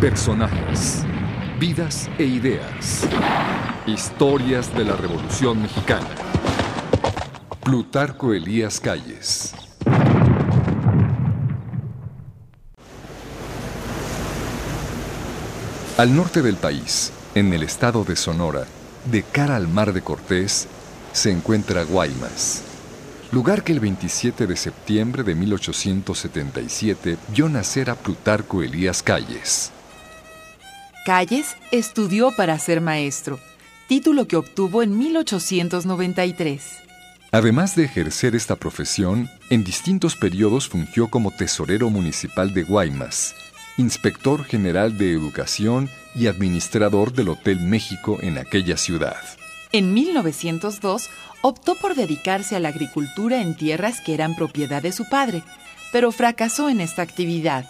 Personajes, vidas e ideas. Historias de la Revolución Mexicana. Plutarco Elías Calles. Al norte del país, en el estado de Sonora, de cara al mar de Cortés, se encuentra Guaymas, lugar que el 27 de septiembre de 1877 vio nacer a Plutarco Elías Calles. Calles estudió para ser maestro, título que obtuvo en 1893. Además de ejercer esta profesión, en distintos periodos fungió como tesorero municipal de Guaymas, inspector general de educación y administrador del Hotel México en aquella ciudad. En 1902 optó por dedicarse a la agricultura en tierras que eran propiedad de su padre, pero fracasó en esta actividad,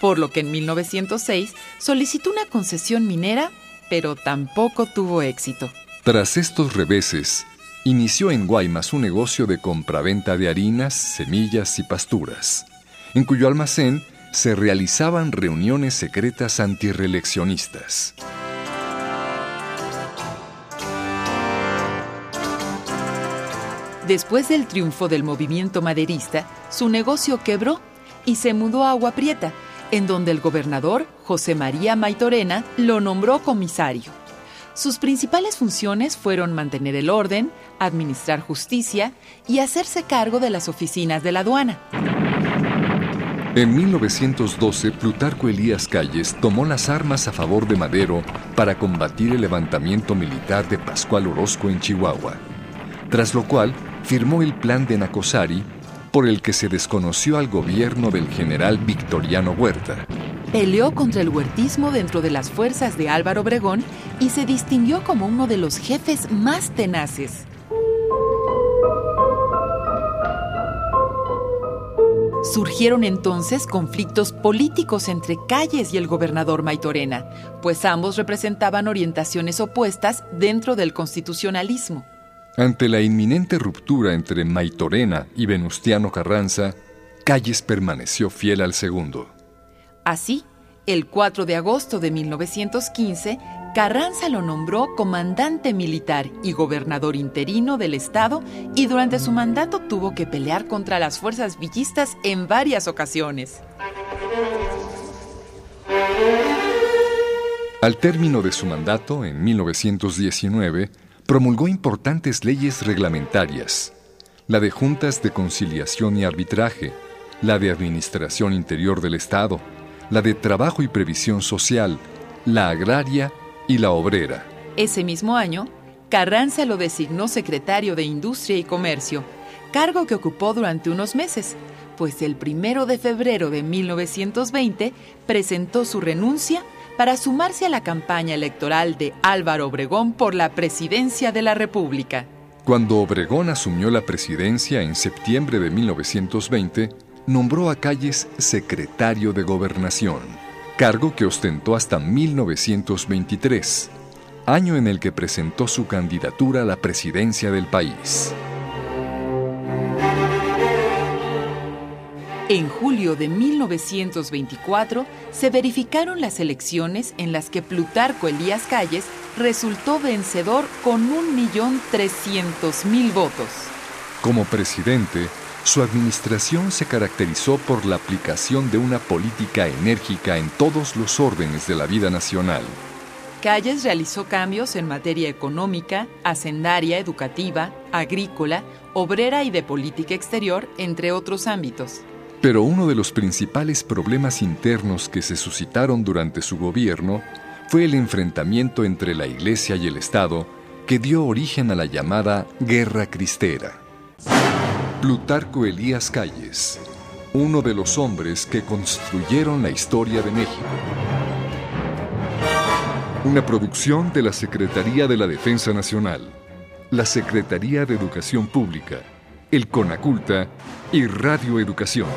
por lo que en 1906 solicitó una concesión minera, pero tampoco tuvo éxito. Tras estos reveses, inició en Guaymas un negocio de compraventa de harinas, semillas y pasturas, en cuyo almacén se realizaban reuniones secretas antireeleccionistas. Después del triunfo del movimiento maderista, su negocio quebró y se mudó a Agua Prieta, en donde el gobernador, José María Maitorena, lo nombró comisario. Sus principales funciones fueron mantener el orden, administrar justicia y hacerse cargo de las oficinas de la aduana. En 1912, Plutarco Elías Calles tomó las armas a favor de Madero para combatir el levantamiento militar de Pascual Orozco en Chihuahua, tras lo cual firmó el plan de Nacosari por el que se desconoció al gobierno del general Victoriano Huerta. Peleó contra el huertismo dentro de las fuerzas de Álvaro Obregón y se distinguió como uno de los jefes más tenaces. Surgieron entonces conflictos políticos entre Calles y el gobernador Maitorena, pues ambos representaban orientaciones opuestas dentro del constitucionalismo. Ante la inminente ruptura entre Maitorena y Venustiano Carranza, Calles permaneció fiel al segundo. Así, el 4 de agosto de 1915, Carranza lo nombró comandante militar y gobernador interino del estado y durante su mandato tuvo que pelear contra las fuerzas villistas en varias ocasiones. Al término de su mandato, en 1919, promulgó importantes leyes reglamentarias, la de juntas de conciliación y arbitraje, la de administración interior del Estado, la de trabajo y previsión social, la agraria y la obrera. Ese mismo año, Carranza lo designó secretario de Industria y Comercio, cargo que ocupó durante unos meses, pues el primero de febrero de 1920 presentó su renuncia para sumarse a la campaña electoral de Álvaro Obregón por la presidencia de la República. Cuando Obregón asumió la presidencia en septiembre de 1920, nombró a Calles secretario de Gobernación, cargo que ostentó hasta 1923, año en el que presentó su candidatura a la presidencia del país. En julio de 1924 se verificaron las elecciones en las que Plutarco Elías Calles resultó vencedor con 1.300.000 votos. Como presidente, su administración se caracterizó por la aplicación de una política enérgica en todos los órdenes de la vida nacional. Calles realizó cambios en materia económica, hacendaria, educativa, agrícola, obrera y de política exterior, entre otros ámbitos. Pero uno de los principales problemas internos que se suscitaron durante su gobierno fue el enfrentamiento entre la Iglesia y el Estado que dio origen a la llamada Guerra Cristera. Plutarco Elías Calles, uno de los hombres que construyeron la historia de México. Una producción de la Secretaría de la Defensa Nacional, la Secretaría de Educación Pública, el CONACULTA y Radio Educación.